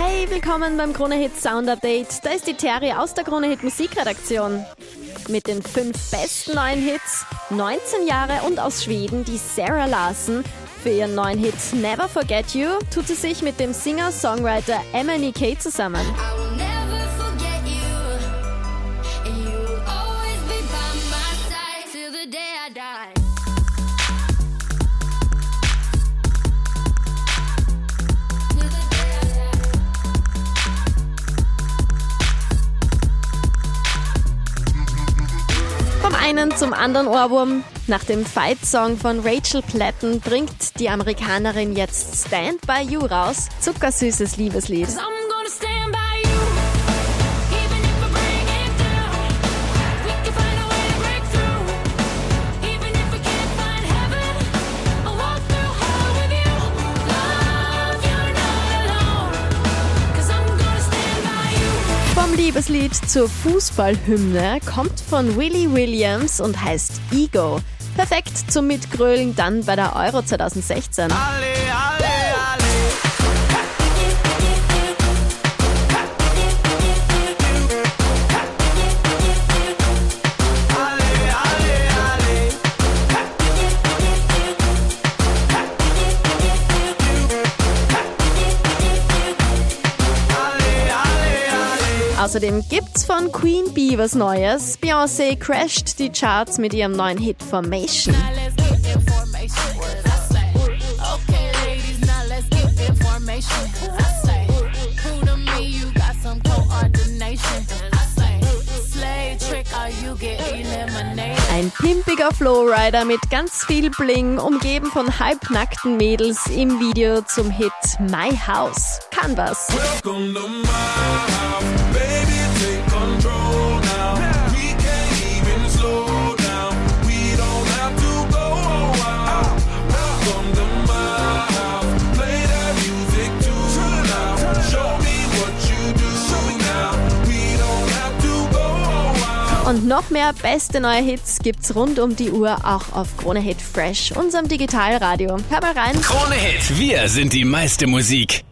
Hey, willkommen beim Krone Hit Sound Update. Da ist die Terry aus der Krone Hit Musikredaktion. Mit den fünf besten neuen Hits, 19 Jahre und aus Schweden die Sarah Larson. Für ihren neuen Hit Never Forget You tut sie sich mit dem Singer-Songwriter zusammen. Will never forget you, you side einen zum anderen Ohrwurm. Nach dem Fight-Song von Rachel Platten bringt die Amerikanerin jetzt Stand By You raus. Zuckersüßes Liebeslied. Liebeslied zur Fußballhymne kommt von Willie Williams und heißt Ego. Perfekt zum Mitgrölen dann bei der Euro 2016. Außerdem gibt's von Queen Bee was Neues. Beyoncé crasht die Charts mit ihrem neuen Hit Formation. Ein pimpiger Flowrider mit ganz viel Bling, umgeben von halbnackten Mädels im Video zum Hit My House. Kann Und noch mehr beste neue Hits gibt's rund um die Uhr auch auf Krone Hit Fresh, unserem Digitalradio. Hör mal rein. Krone Hit. Wir sind die meiste Musik.